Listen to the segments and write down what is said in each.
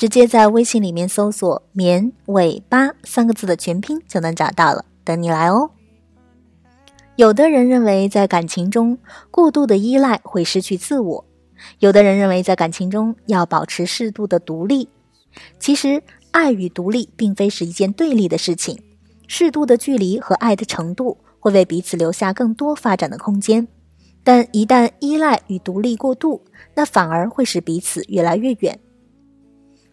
直接在微信里面搜索“绵尾巴”三个字的全拼就能找到了，等你来哦。有的人认为在感情中过度的依赖会失去自我，有的人认为在感情中要保持适度的独立。其实，爱与独立并非是一件对立的事情。适度的距离和爱的程度会为彼此留下更多发展的空间，但一旦依赖与独立过度，那反而会使彼此越来越远。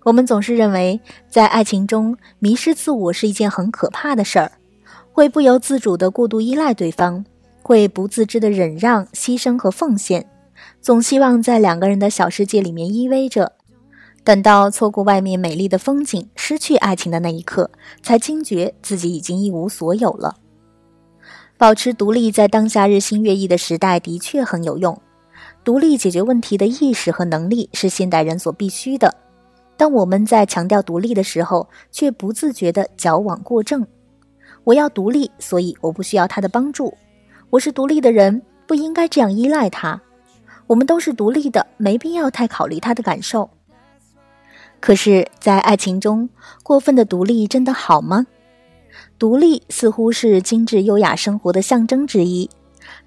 我们总是认为，在爱情中迷失自我是一件很可怕的事儿，会不由自主的过度依赖对方，会不自知的忍让、牺牲和奉献，总希望在两个人的小世界里面依偎着。等到错过外面美丽的风景，失去爱情的那一刻，才惊觉自己已经一无所有了。保持独立，在当下日新月异的时代，的确很有用。独立解决问题的意识和能力是现代人所必须的。当我们在强调独立的时候，却不自觉的矫枉过正。我要独立，所以我不需要他的帮助。我是独立的人，不应该这样依赖他。我们都是独立的，没必要太考虑他的感受。可是，在爱情中，过分的独立真的好吗？独立似乎是精致优雅生活的象征之一。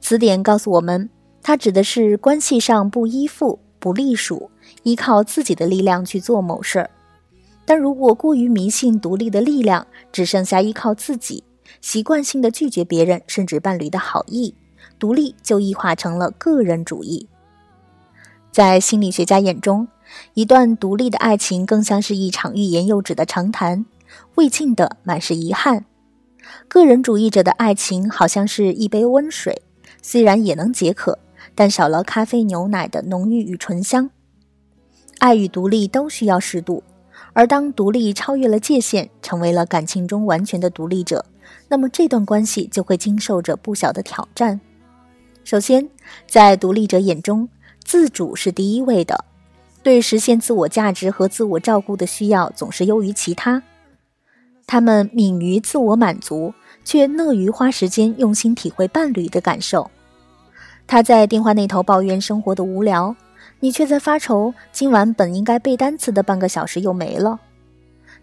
词典告诉我们，它指的是关系上不依附、不隶属，依靠自己的力量去做某事儿。但如果过于迷信独立的力量，只剩下依靠自己，习惯性的拒绝别人甚至伴侣的好意，独立就异化成了个人主义。在心理学家眼中，一段独立的爱情更像是一场欲言又止的长谈，未尽的满是遗憾。个人主义者的爱情好像是一杯温水，虽然也能解渴，但少了咖啡牛奶的浓郁与醇香。爱与独立都需要适度，而当独立超越了界限，成为了感情中完全的独立者，那么这段关系就会经受着不小的挑战。首先，在独立者眼中，自主是第一位的。对实现自我价值和自我照顾的需要总是优于其他，他们敏于自我满足，却乐于花时间用心体会伴侣的感受。他在电话那头抱怨生活的无聊，你却在发愁今晚本应该背单词的半个小时又没了。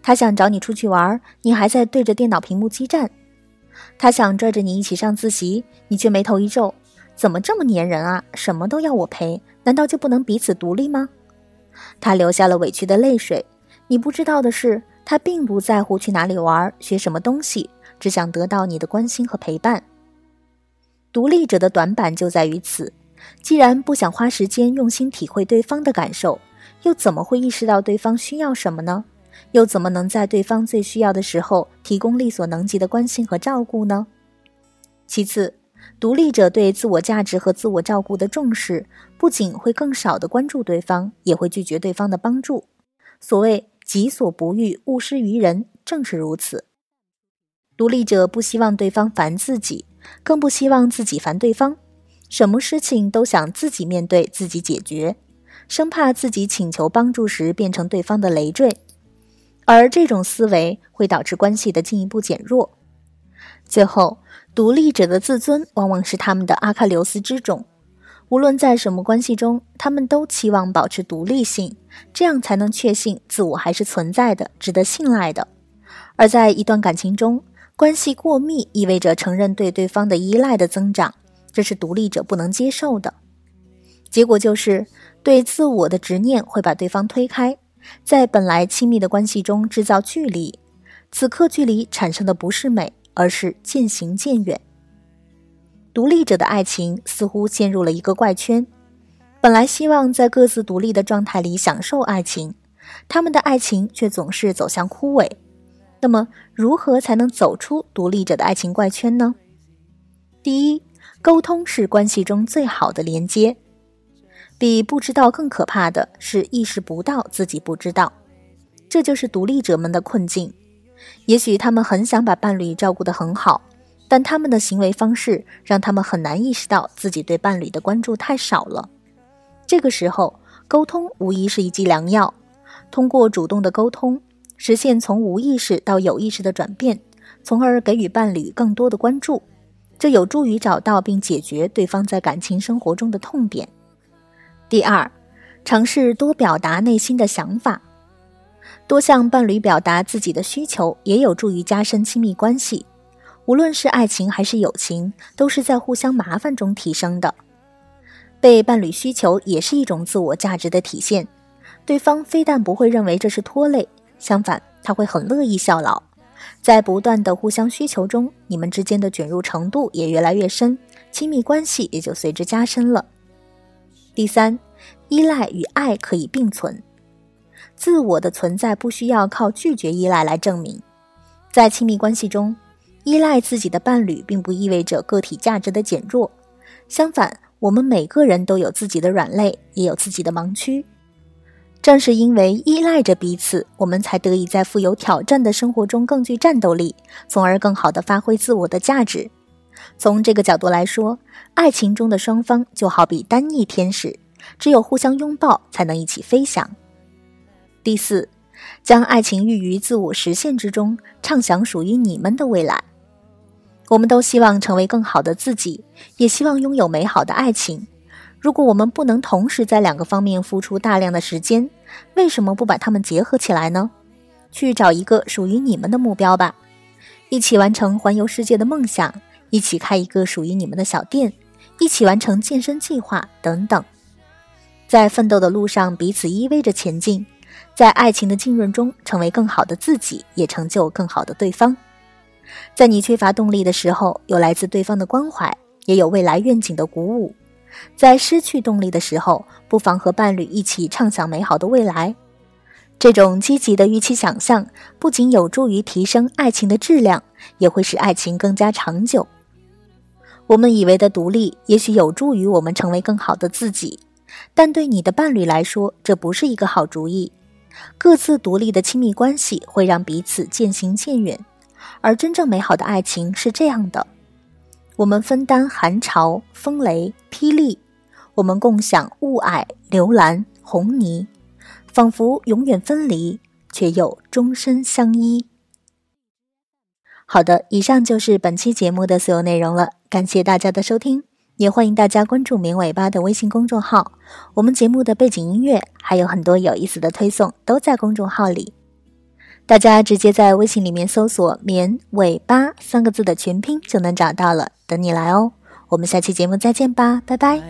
他想找你出去玩，你还在对着电脑屏幕激战。他想拽着你一起上自习，你却眉头一皱，怎么这么粘人啊？什么都要我陪，难道就不能彼此独立吗？他流下了委屈的泪水。你不知道的是，他并不在乎去哪里玩、学什么东西，只想得到你的关心和陪伴。独立者的短板就在于此：既然不想花时间用心体会对方的感受，又怎么会意识到对方需要什么呢？又怎么能在对方最需要的时候提供力所能及的关心和照顾呢？其次，独立者对自我价值和自我照顾的重视，不仅会更少的关注对方，也会拒绝对方的帮助。所谓“己所不欲，勿施于人”，正是如此。独立者不希望对方烦自己，更不希望自己烦对方。什么事情都想自己面对、自己解决，生怕自己请求帮助时变成对方的累赘。而这种思维会导致关系的进一步减弱。最后。独立者的自尊往往是他们的阿喀琉斯之种，无论在什么关系中，他们都期望保持独立性，这样才能确信自我还是存在的，值得信赖的。而在一段感情中，关系过密意味着承认对对方的依赖的增长，这是独立者不能接受的。结果就是对自我的执念会把对方推开，在本来亲密的关系中制造距离，此刻距离产生的不是美。而是渐行渐远。独立者的爱情似乎陷入了一个怪圈，本来希望在各自独立的状态里享受爱情，他们的爱情却总是走向枯萎。那么，如何才能走出独立者的爱情怪圈呢？第一，沟通是关系中最好的连接。比不知道更可怕的是意识不到自己不知道，这就是独立者们的困境。也许他们很想把伴侣照顾得很好，但他们的行为方式让他们很难意识到自己对伴侣的关注太少了。这个时候，沟通无疑是一剂良药。通过主动的沟通，实现从无意识到有意识的转变，从而给予伴侣更多的关注，这有助于找到并解决对方在感情生活中的痛点。第二，尝试多表达内心的想法，多向伴侣表达自己的需求，也有助于加深亲密关系。无论是爱情还是友情，都是在互相麻烦中提升的。被伴侣需求也是一种自我价值的体现。对方非但不会认为这是拖累，相反，他会很乐意效劳。在不断的互相需求中，你们之间的卷入程度也越来越深，亲密关系也就随之加深了。第三，依赖与爱可以并存，自我的存在不需要靠拒绝依赖来证明。在亲密关系中，依赖自己的伴侣并不意味着个体价值的减弱，相反，我们每个人都有自己的软肋，也有自己的盲区。正是因为依赖着彼此，我们才得以在富有挑战的生活中更具战斗力，从而更好地发挥自我的价值。从这个角度来说，爱情中的双方就好比单翼天使，只有互相拥抱，才能一起飞翔。第四，将爱情寓于自我实现之中，畅想属于你们的未来。我们都希望成为更好的自己，也希望拥有美好的爱情。如果我们不能同时在两个方面付出大量的时间，为什么不把它们结合起来呢？去找一个属于你们的目标吧，一起完成环游世界的梦想，一起开一个属于你们的小店，一起完成健身计划等等。在奋斗的路上彼此依偎着前进，在爱情的浸润中成为更好的自己，也成就更好的对方。在你缺乏动力的时候，有来自对方的关怀，也有未来愿景的鼓舞。在失去动力的时候，不妨和伴侣一起畅想美好的未来。这种积极的预期想象，不仅有助于提升爱情的质量，也会使爱情更加长久。我们以为的独立，也许有助于我们成为更好的自己，但对你的伴侣来说，这不是一个好主意。各自独立的亲密关系会让彼此渐行渐远，而真正美好的爱情是这样的。我们分担寒潮、风雷、霹雳，我们共享雾霭、流岚、红泥，仿佛永远分离，却又终身相依。好的，以上就是本期节目的所有内容了，感谢大家的收听，也欢迎大家关注“棉尾巴”的微信公众号，我们节目的背景音乐还有很多有意思的推送都在公众号里。大家直接在微信里面搜索“棉尾巴”三个字的全拼就能找到了，等你来哦。我们下期节目再见吧，拜拜。